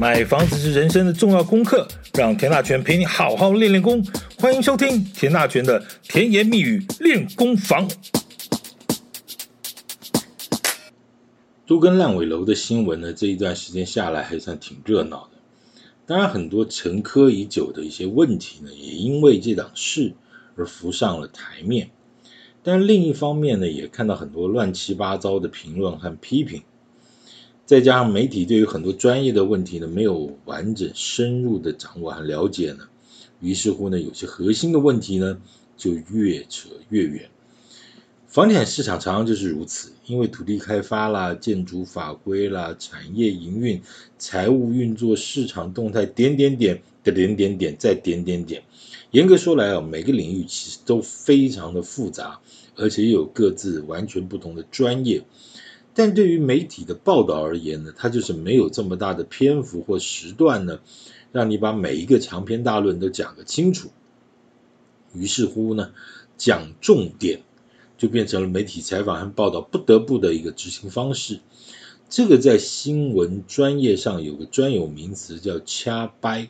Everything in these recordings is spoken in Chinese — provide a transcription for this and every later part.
买房子是人生的重要功课，让田大权陪你好好练练功。欢迎收听田大权的甜言蜜语练功房。都跟烂尾楼的新闻呢，这一段时间下来还算挺热闹的。当然，很多沉疴已久的一些问题呢，也因为这档事而浮上了台面。但另一方面呢，也看到很多乱七八糟的评论和批评。再加上媒体对于很多专业的问题呢，没有完整深入的掌握和了解呢，于是乎呢，有些核心的问题呢，就越扯越远。房地产市场常常就是如此，因为土地开发啦、建筑法规啦、产业营运、财务运作、市场动态，点点点的点点点再点点点。严格说来啊，每个领域其实都非常的复杂，而且又有各自完全不同的专业。但对于媒体的报道而言呢，它就是没有这么大的篇幅或时段呢，让你把每一个长篇大论都讲个清楚。于是乎呢，讲重点就变成了媒体采访和报道不得不的一个执行方式。这个在新闻专业上有个专有名词叫掐掰，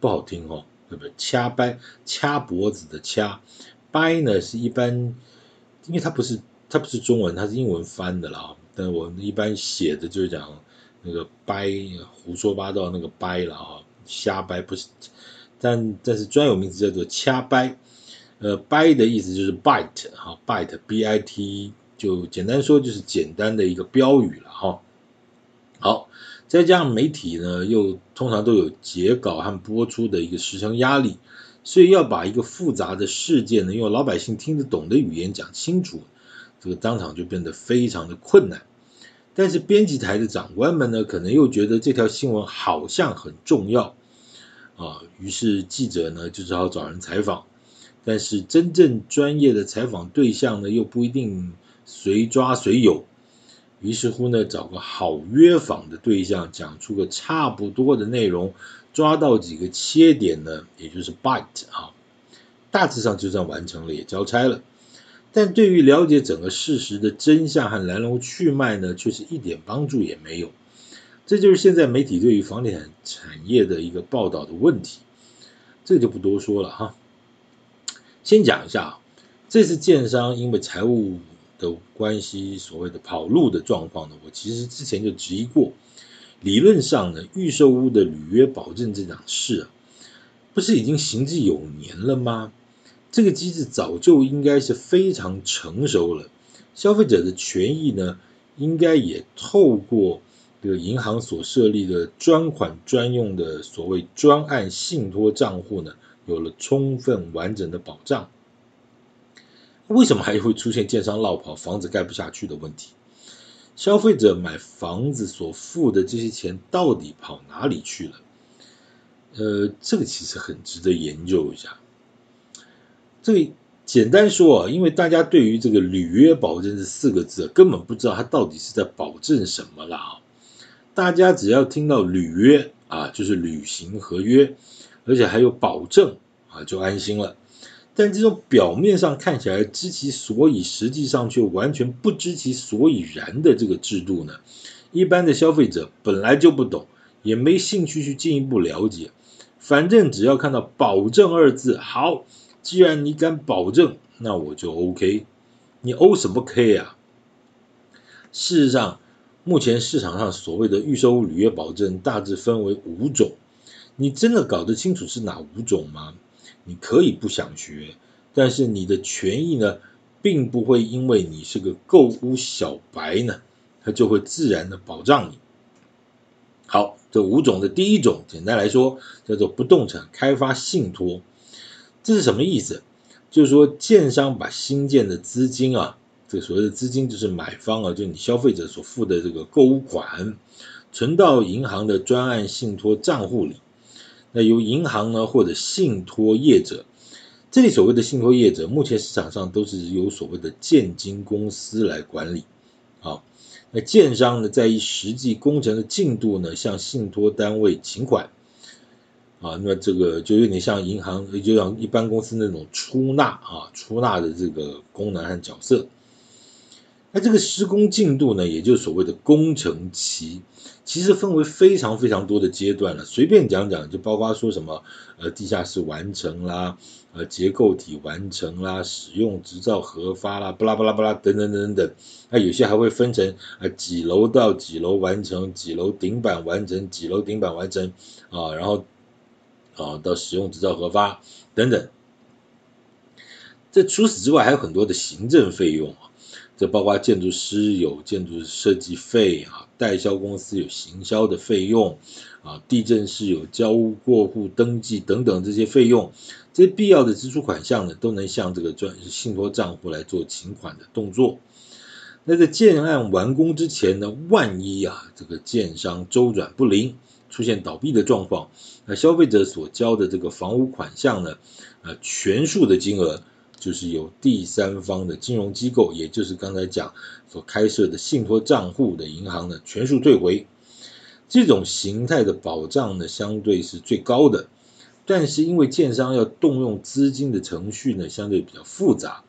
不好听哦，对不对？掐掰，掐脖子的掐，掰呢是一般，因为它不是它不是中文，它是英文翻的啦。但我们一般写的就是讲那个掰，胡说八道那个掰了啊，瞎掰不是，但但是专有名词叫做掐掰，呃，掰的意思就是 bite 哈，bite b i t，就简单说就是简单的一个标语了哈。好，再加上媒体呢，又通常都有截稿和播出的一个时程压力，所以要把一个复杂的事件呢，用老百姓听得懂的语言讲清楚。这个当场就变得非常的困难，但是编辑台的长官们呢，可能又觉得这条新闻好像很重要。啊，于是记者呢就只好找人采访，但是真正专业的采访对象呢又不一定随抓随有，于是乎呢找个好约访的对象，讲出个差不多的内容，抓到几个切点呢，也就是 bite 啊，大致上就算完成了，也交差了。但对于了解整个事实的真相和来龙去脉呢，却是一点帮助也没有。这就是现在媒体对于房地产产业的一个报道的问题。这就不多说了哈。先讲一下啊，这次建商因为财务的关系，所谓的跑路的状况呢，我其实之前就质疑过。理论上呢，预售屋的履约保证这档事啊，不是已经行之有年了吗？这个机制早就应该是非常成熟了，消费者的权益呢，应该也透过这个银行所设立的专款专用的所谓专案信托账户呢，有了充分完整的保障。为什么还会出现建商落跑、房子盖不下去的问题？消费者买房子所付的这些钱到底跑哪里去了？呃，这个其实很值得研究一下。这个简单说啊，因为大家对于这个履约保证这四个字根本不知道它到底是在保证什么了啊。大家只要听到履约啊，就是履行合约，而且还有保证啊，就安心了。但这种表面上看起来知其所以，实际上却完全不知其所以然的这个制度呢，一般的消费者本来就不懂，也没兴趣去进一步了解。反正只要看到“保证”二字，好。既然你敢保证，那我就 OK。你 O 什么 K 啊？事实上，目前市场上所谓的预售履约保证大致分为五种。你真的搞得清楚是哪五种吗？你可以不想学，但是你的权益呢，并不会因为你是个购屋小白呢，它就会自然的保障你。好，这五种的第一种，简单来说叫做不动产开发信托。这是什么意思？就是说，建商把新建的资金啊，这个所谓的资金就是买方啊，就你消费者所付的这个购物款，存到银行的专案信托账户里。那由银行呢，或者信托业者，这里所谓的信托业者，目前市场上都是由所谓的建金公司来管理。好，那建商呢，在于实际工程的进度呢，向信托单位请款。啊，那这个就有点像银行，就像一般公司那种出纳啊，出纳的这个功能和角色。那这个施工进度呢，也就是所谓的工程期，其实分为非常非常多的阶段了。随便讲讲，就包括说什么，呃，地下室完成啦，呃，结构体完成啦，使用执照核发啦，巴拉巴拉巴拉等等等等。那有些还会分成啊几楼到几楼完成，几楼顶板完成，几楼顶板完成啊，然后啊到使用执照核发等等。这除此之外，还有很多的行政费用啊。这包括建筑师有建筑设计费啊，代销公司有行销的费用啊，地政士有交屋过户登记等等这些费用，这些必要的支出款项呢，都能向这个专信托账户来做请款的动作。那在建案完工之前呢，万一啊这个建商周转不灵，出现倒闭的状况，那消费者所交的这个房屋款项呢，呃全数的金额。就是由第三方的金融机构，也就是刚才讲所开设的信托账户的银行呢，全数退回。这种形态的保障呢，相对是最高的。但是因为建商要动用资金的程序呢，相对比较复杂，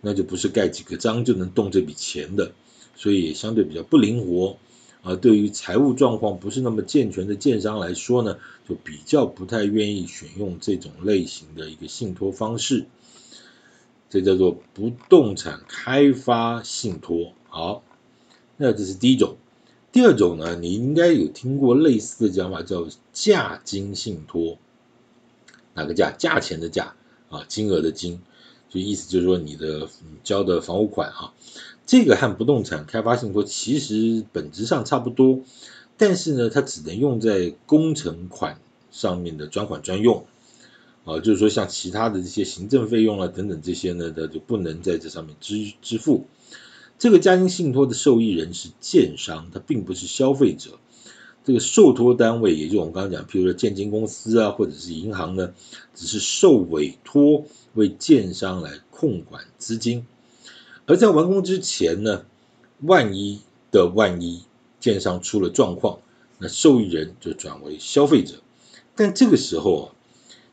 那就不是盖几个章就能动这笔钱的，所以也相对比较不灵活。而，对于财务状况不是那么健全的建商来说呢，就比较不太愿意选用这种类型的一个信托方式。这叫做不动产开发信托。好，那这是第一种。第二种呢，你应该有听过类似的讲法，叫价金信托。哪个价？价钱的价啊，金额的金，就意思就是说你的你交的房屋款啊，这个和不动产开发信托其实本质上差不多，但是呢，它只能用在工程款上面的专款专用。啊，就是说像其他的这些行政费用啊等等这些呢，它就不能在这上面支支付。这个价金信托的受益人是建商，它并不是消费者。这个受托单位，也就是我们刚刚讲，譬如说建金公司啊，或者是银行呢，只是受委托为建商来控管资金。而在完工之前呢，万一的万一，建商出了状况，那受益人就转为消费者。但这个时候啊。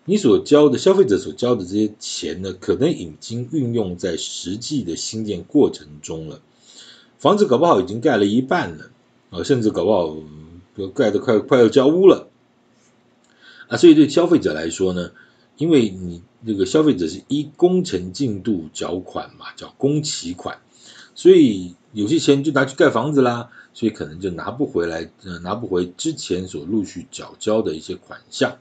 你所交的消费者所交的这些钱呢，可能已经运用在实际的兴建过程中了。房子搞不好已经盖了一半了，啊，甚至搞不好盖得快快要交屋了，啊，所以对消费者来说呢，因为你这个消费者是依工程进度缴款嘛，叫工期款，所以有些钱就拿去盖房子啦，所以可能就拿不回来，呃，拿不回之前所陆续缴交的一些款项。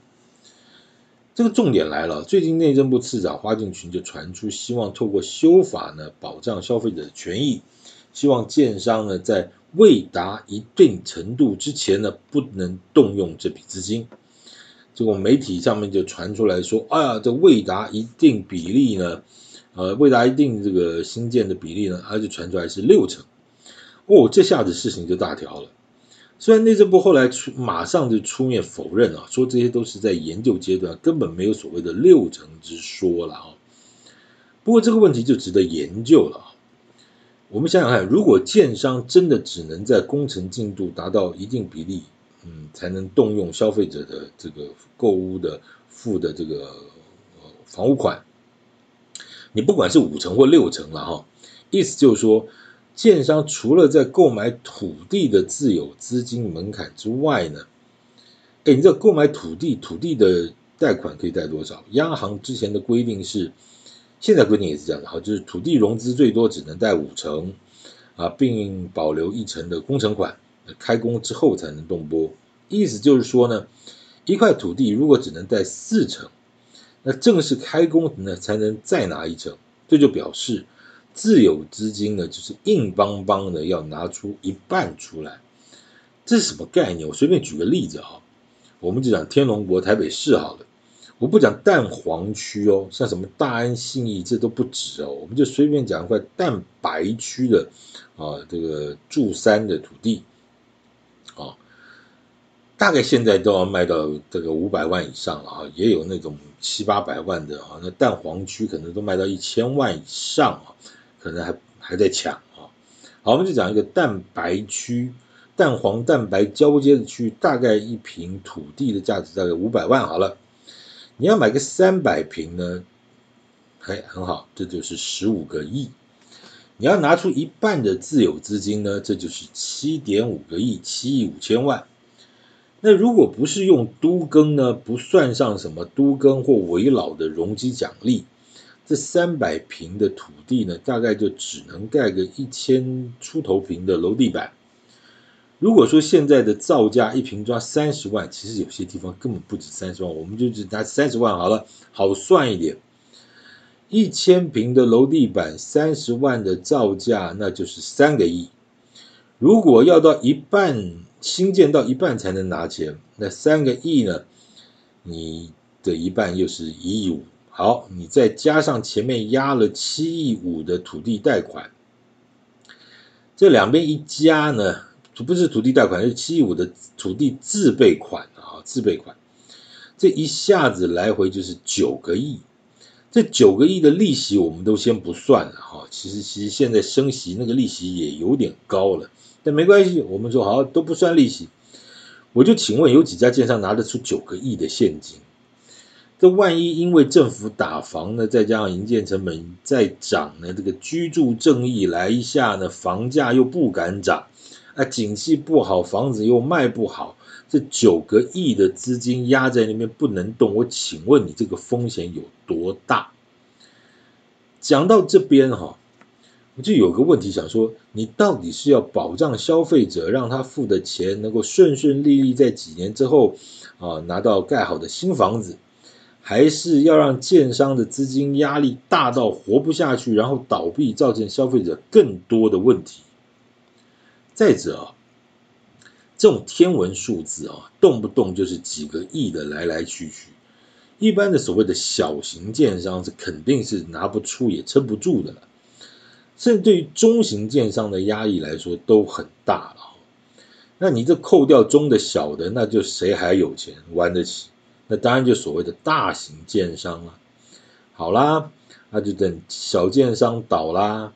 这个重点来了，最近内政部次长花敬群就传出，希望透过修法呢，保障消费者的权益，希望建商呢在未达一定程度之前呢，不能动用这笔资金。结果媒体上面就传出来说，哎呀，这未达一定比例呢，呃，未达一定这个新建的比例呢，而且传出来是六成，哦，这下子事情就大条了。虽然内政部后来出马上就出面否认啊，说这些都是在研究阶段，根本没有所谓的六成之说了啊。不过这个问题就值得研究了啊。我们想想看，如果建商真的只能在工程进度达到一定比例，嗯，才能动用消费者的这个购物的付的这个房屋款，你不管是五成或六成了哈，意思就是说。建商除了在购买土地的自有资金门槛之外呢，哎，你这购买土地，土地的贷款可以贷多少？央行之前的规定是，现在规定也是这样的哈，就是土地融资最多只能贷五成啊，并保留一成的工程款，开工之后才能动拨。意思就是说呢，一块土地如果只能贷四成，那正式开工呢才能再拿一成，这就表示。自有资金呢，就是硬邦邦的要拿出一半出来，这是什么概念？我随便举个例子哈，我们就讲天龙国台北市好了，我不讲蛋黄区哦，像什么大安信义这都不止哦，我们就随便讲一块蛋白区的啊，这个住山的土地啊，大概现在都要卖到这个五百万以上了啊，也有那种七八百万的啊，那蛋黄区可能都卖到一千万以上啊。可能还还在抢啊，好，我们就讲一个蛋白区，蛋黄蛋白交接的区，大概一平土地的价值大概五百万好了。你要买个三百平呢，还很好，这就是十五个亿。你要拿出一半的自有资金呢，这就是七点五个亿，七亿五千万。那如果不是用都更呢，不算上什么都更或危老的容积奖励，这三百平的土地呢，大概就只能盖个一千出头平的楼地板。如果说现在的造价一平抓三十万，其实有些地方根本不止三十万，我们就只拿三十万好了，好算一点。一千平的楼地板，三十万的造价，那就是三个亿。如果要到一半，新建到一半才能拿钱，那三个亿呢？你的一半又是一亿五。好，你再加上前面压了七亿五的土地贷款，这两边一加呢，不是土地贷款，是七亿五的土地自备款啊，自备款。这一下子来回就是九个亿。这九个亿的利息我们都先不算了哈，其实其实现在升息那个利息也有点高了，但没关系，我们说好都不算利息。我就请问有几家建商拿得出九个亿的现金？这万一因为政府打房呢，再加上营建成本再涨呢，这个居住正义来一下呢，房价又不敢涨，啊，景气不好，房子又卖不好。这九个亿的资金压在那边不能动，我请问你这个风险有多大？讲到这边哈，我就有个问题想说，你到底是要保障消费者，让他付的钱能够顺顺利利在几年之后啊拿到盖好的新房子，还是要让建商的资金压力大到活不下去，然后倒闭，造成消费者更多的问题？再者啊。这种天文数字啊，动不动就是几个亿的来来去去，一般的所谓的小型建商是肯定是拿不出也撑不住的了，甚至对于中型建商的压力来说都很大了。那你这扣掉中的小的，那就谁还有钱玩得起？那当然就所谓的大型建商了。好啦，那就等小建商倒啦，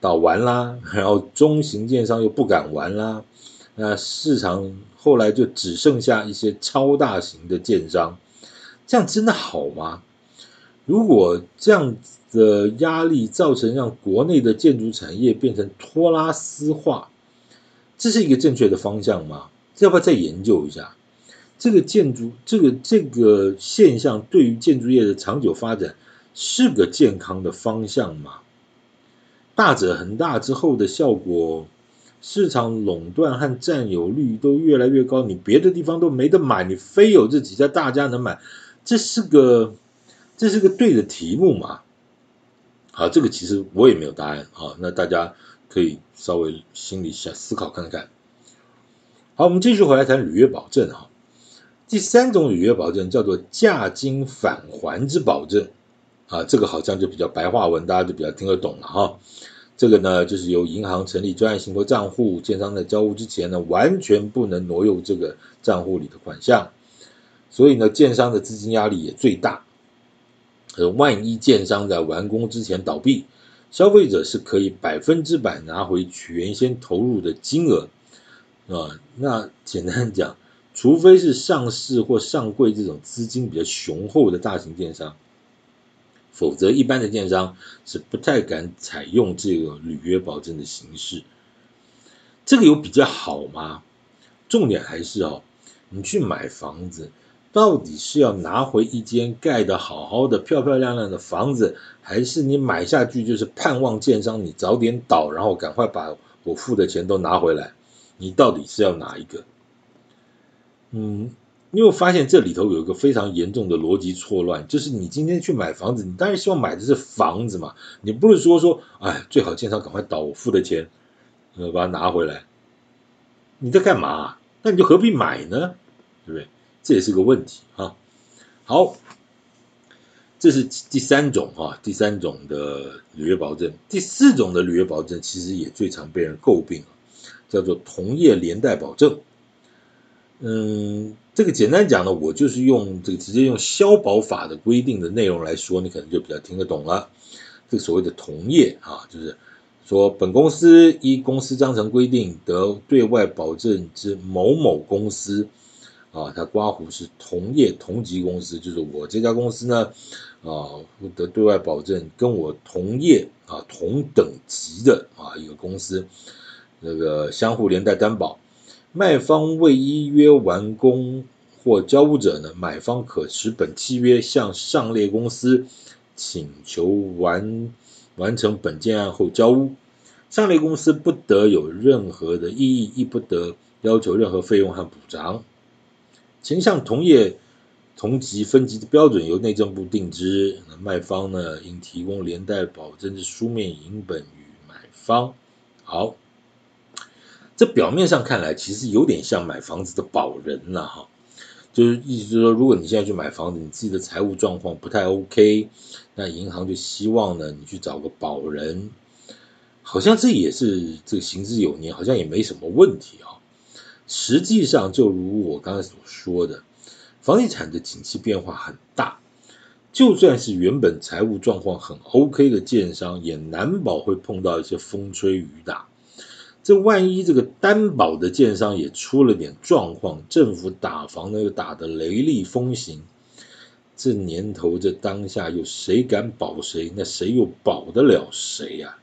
倒完啦，然后中型建商又不敢玩啦。那市场后来就只剩下一些超大型的建商，这样真的好吗？如果这样的压力造成让国内的建筑产业变成托拉斯化，这是一个正确的方向吗？要不要再研究一下？这个建筑这个这个现象对于建筑业的长久发展是个健康的方向吗？大者恒大之后的效果。市场垄断和占有率都越来越高，你别的地方都没得买，你非有这几家大家能买，这是个这是个对的题目嘛？好，这个其实我也没有答案啊，那大家可以稍微心里想思考看看。好，我们继续回来谈履约保证哈。第三种履约保证叫做价金返还之保证啊，这个好像就比较白话文，大家就比较听得懂了哈。这个呢，就是由银行成立专业信托账户，建商在交屋之前呢，完全不能挪用这个账户里的款项，所以呢，建商的资金压力也最大。而万一建商在完工之前倒闭，消费者是可以百分之百拿回原先投入的金额啊。那简单讲，除非是上市或上柜这种资金比较雄厚的大型建商。否则，一般的建商是不太敢采用这个履约保证的形式。这个有比较好吗？重点还是哦，你去买房子，到底是要拿回一间盖得好好的、漂漂亮亮的房子，还是你买下去就是盼望建商你早点倒，然后赶快把我付的钱都拿回来？你到底是要哪一个？嗯。你有发现这里头有一个非常严重的逻辑错乱，就是你今天去买房子，你当然希望买的是房子嘛，你不是说说，哎，最好建商赶快倒，我付的钱，呃，把它拿回来，你在干嘛？那你就何必买呢？对不对？这也是个问题啊。好，这是第三种啊，第三种的履约保证，第四种的履约保证其实也最常被人诟病，叫做同业连带保证。嗯。这个简单讲呢，我就是用这个直接用消保法的规定的内容来说，你可能就比较听得懂了。这个所谓的同业啊，就是说本公司依公司章程规定得对外保证之某某公司啊，它刮胡是同业同级公司，就是我这家公司呢，啊，负责对外保证跟我同业啊同等级的啊一个公司，那个相互连带担保，卖方未依约完工或交屋者呢，买方可持本契约向上列公司请求完完成本建案后交屋，上列公司不得有任何的异议，亦不得要求任何费用和补偿。前项同业同级分级的标准由内政部定之。那卖方呢，应提供连带保证之书面影本与买方。好，这表面上看来其实有点像买房子的保人了哈，就是意思是说，如果你现在去买房子，你自己的财务状况不太 OK，那银行就希望呢，你去找个保人。好像这也是这个行之有年，好像也没什么问题啊。实际上，就如我刚才所说的，房地产的景气变化很大，就算是原本财务状况很 OK 的建商，也难保会碰到一些风吹雨打。这万一这个担保的建商也出了点状况，政府打房呢又打得雷厉风行，这年头这当下又谁敢保谁？那谁又保得了谁呀？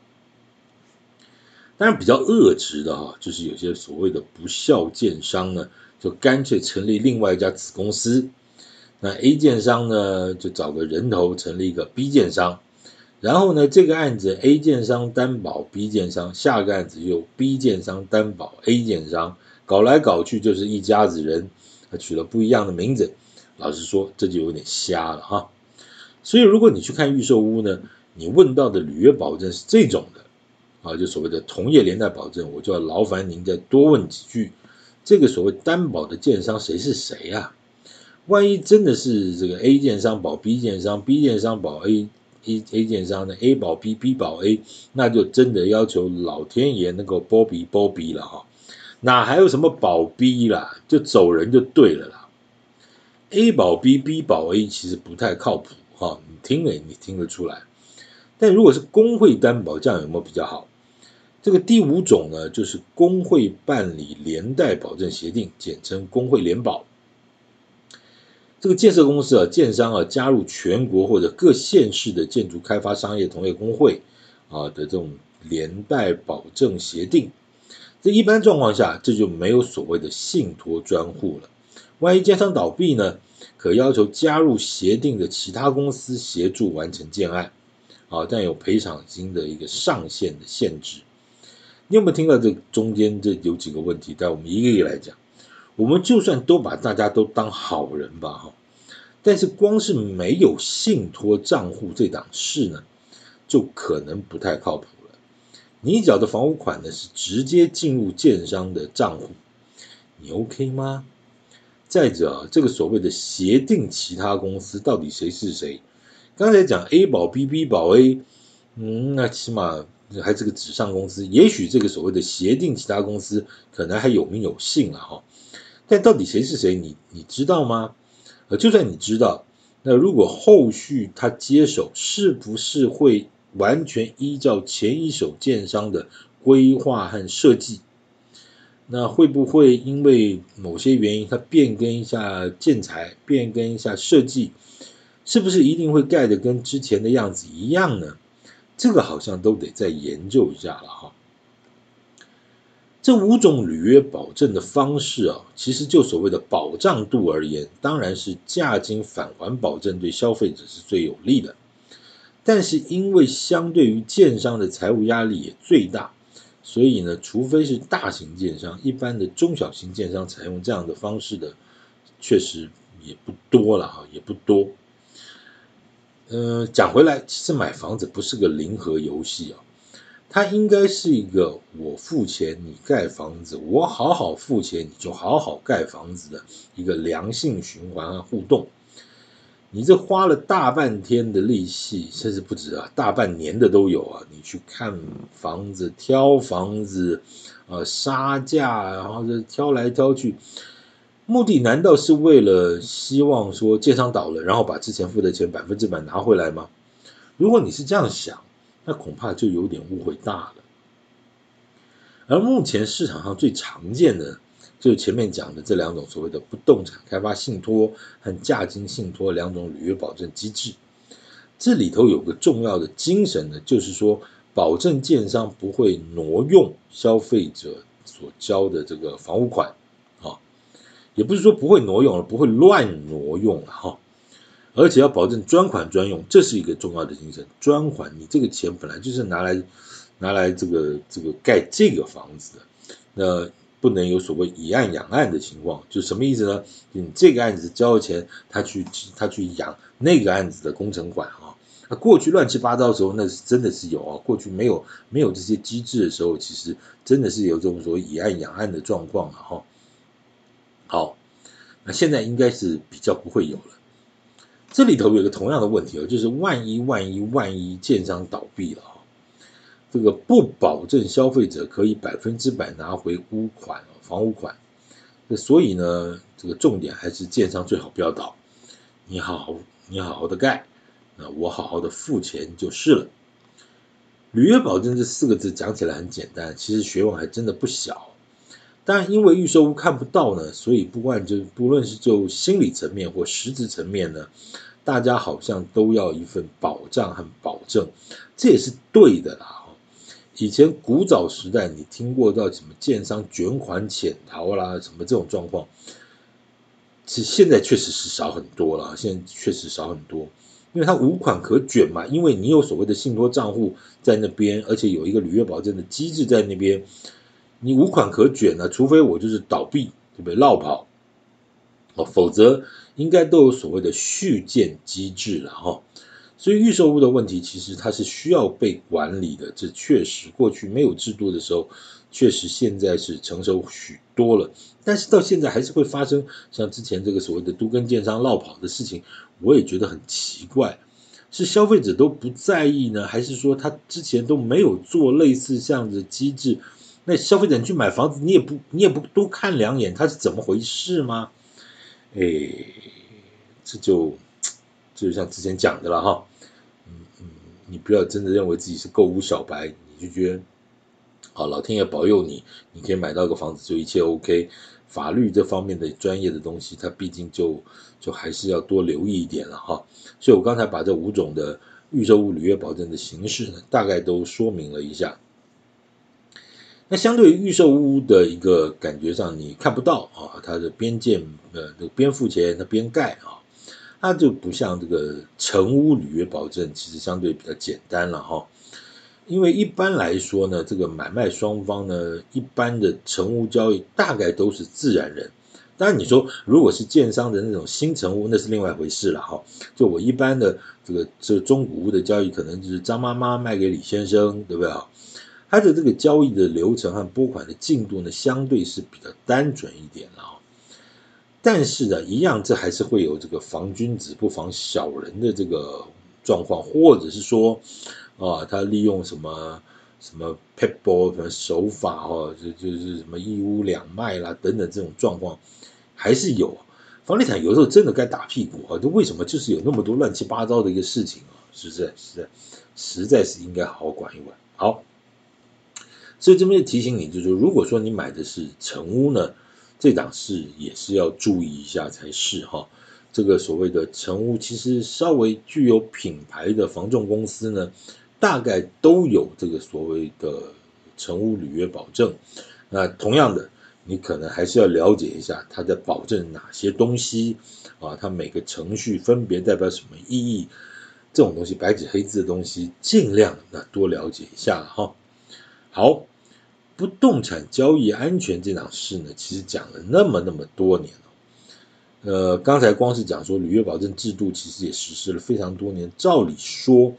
当然，比较恶质的哈，就是有些所谓的不肖建商呢，就干脆成立另外一家子公司。那 A 建商呢，就找个人头成立一个 B 建商，然后呢，这个案子 A 建商担保 B 建商，下个案子又 B 建商担保 A 建商，搞来搞去就是一家子人，取了不一样的名字。老实说，这就有点瞎了哈。所以，如果你去看预售屋呢，你问到的履约保证是这种的。啊，就所谓的同业连带保证，我就要劳烦您再多问几句。这个所谓担保的建商谁是谁呀？万一真的是这个 A 建商保 B 建商，B 建商保 A A A 建商呢，A 保 B，B 保 A，那就真的要求老天爷能够保庇保庇了哈。哪还有什么保 B 啦？就走人就对了啦。A 保 B，B 保 A 其实不太靠谱哈，你听了你听得出来。但如果是工会担保，这样有没有比较好？这个第五种呢，就是工会办理连带保证协定，简称工会联保。这个建设公司啊，建商啊，加入全国或者各县市的建筑开发商业同业公会啊的这种连带保证协定。这一般状况下，这就没有所谓的信托专户了。万一建商倒闭呢，可要求加入协定的其他公司协助完成建案。啊，但有赔偿金的一个上限的限制。你有没有听到这中间这有几个问题？但我们一个一个来讲。我们就算都把大家都当好人吧，哈，但是光是没有信托账户这档事呢，就可能不太靠谱了。你缴的房屋款呢，是直接进入建商的账户，你 OK 吗？再者，这个所谓的协定，其他公司到底谁是谁？刚才讲 A 保 B，B 保 A，嗯，那起码还是个纸上公司，也许这个所谓的协定其他公司可能还有名有姓了哈。但到底谁是谁，你你知道吗？呃，就算你知道，那如果后续他接手，是不是会完全依照前一手建商的规划和设计？那会不会因为某些原因，他变更一下建材，变更一下设计？是不是一定会盖得跟之前的样子一样呢？这个好像都得再研究一下了哈。这五种履约保证的方式啊，其实就所谓的保障度而言，当然是价金返还保证对消费者是最有利的。但是因为相对于建商的财务压力也最大，所以呢，除非是大型建商，一般的中小型建商采用这样的方式的，确实也不多了哈，也不多。嗯，讲回来，其实买房子不是个零和游戏啊，它应该是一个我付钱你盖房子，我好好付钱你就好好盖房子的一个良性循环和互动。你这花了大半天的力气，甚至不止啊，大半年的都有啊，你去看房子、挑房子，呃，杀价，然后这挑来挑去。目的难道是为了希望说建商倒了，然后把之前付的钱百分之百拿回来吗？如果你是这样想，那恐怕就有点误会大了。而目前市场上最常见的就是前面讲的这两种所谓的不动产开发信托和价金信托两种履约保证机制。这里头有个重要的精神呢，就是说保证建商不会挪用消费者所交的这个房屋款，啊，也不是说不会挪用了，不会乱挪用了哈，而且要保证专款专用，这是一个重要的精神。专款，你这个钱本来就是拿来拿来这个这个盖这个房子的，那不能有所谓以案养案的情况，就什么意思呢？你这个案子交了钱，他去他去养那个案子的工程款啊。那过去乱七八糟的时候，那是真的是有啊。过去没有没有这些机制的时候，其实真的是有这种所谓以案养案的状况啊。哈，好，那现在应该是比较不会有了。这里头有个同样的问题哦，就是万一万一万一建商倒闭了哈，这个不保证消费者可以百分之百拿回屋款房屋款。那所以呢，这个重点还是建商最好不要倒，你好好你好好的盖。那我好好的付钱就是了。履约保证这四个字讲起来很简单，其实学问还真的不小。但因为预售屋看不到呢，所以不管就不论是就心理层面或实质层面呢，大家好像都要一份保障和保证，这也是对的啦。以前古早时代，你听过到什么建商卷款潜逃啦，什么这种状况，其实现在确实是少很多了。现在确实少很多。因为它无款可卷嘛，因为你有所谓的信托账户在那边，而且有一个履约保证的机制在那边，你无款可卷呢，除非我就是倒闭，对不对？落跑，哦，否则应该都有所谓的续建机制了哈。所以预售屋的问题，其实它是需要被管理的，这确实过去没有制度的时候，确实现在是成熟许多了，但是到现在还是会发生像之前这个所谓的都跟建商落跑的事情。我也觉得很奇怪，是消费者都不在意呢，还是说他之前都没有做类似这样的机制？那消费者你去买房子，你也不你也不多看两眼，他是怎么回事吗？哎，这就这就像之前讲的了哈，嗯嗯，你不要真的认为自己是购物小白，你就觉得，好，老天爷保佑你，你可以买到个房子就一切 OK。法律这方面的专业的东西，它毕竟就就还是要多留意一点了哈。所以我刚才把这五种的预售物履约保证的形式呢，大概都说明了一下。那相对于预售屋的一个感觉上，你看不到啊，它的边建呃这个边付钱，它边盖啊，它就不像这个成屋履约保证，其实相对比较简单了哈。因为一般来说呢，这个买卖双方呢，一般的成屋交易大概都是自然人。当然你说如果是建商的那种新成屋，那是另外一回事了哈。就我一般的这个这中古屋的交易，可能就是张妈妈卖给李先生，对不对啊？他的这个交易的流程和拨款的进度呢，相对是比较单纯一点了啊。但是呢，一样这还是会有这个防君子不防小人的这个状况，或者是说。啊，他利用什么什么撇步什么手法哦，就就是什么一屋两卖啦等等这种状况还是有。房地产有时候真的该打屁股啊！就为什么就是有那么多乱七八糟的一个事情啊？是不是？实在实在是应该好好管一管。好，所以这边提醒你，就是说，如果说你买的是成屋呢，这档事也是要注意一下才是哈。这个所谓的成屋，其实稍微具有品牌的房仲公司呢。大概都有这个所谓的成屋履约保证，那同样的，你可能还是要了解一下它在保证哪些东西啊，它每个程序分别代表什么意义，这种东西白纸黑字的东西，尽量那多了解一下哈。好，不动产交易安全这档事呢，其实讲了那么那么多年了，呃，刚才光是讲说履约保证制度，其实也实施了非常多年，照理说。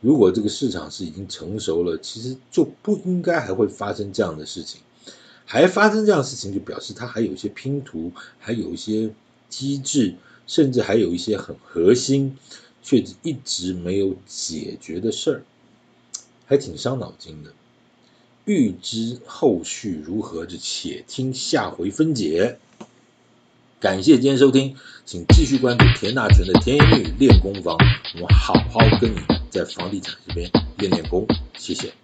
如果这个市场是已经成熟了，其实就不应该还会发生这样的事情，还发生这样的事情，就表示它还有一些拼图，还有一些机制，甚至还有一些很核心却一直没有解决的事儿，还挺伤脑筋的。欲知后续如何，就且听下回分解。感谢今天收听，请继续关注田大全的甜言蜜语练功房，我们好好跟你在房地产这边练练功，谢谢。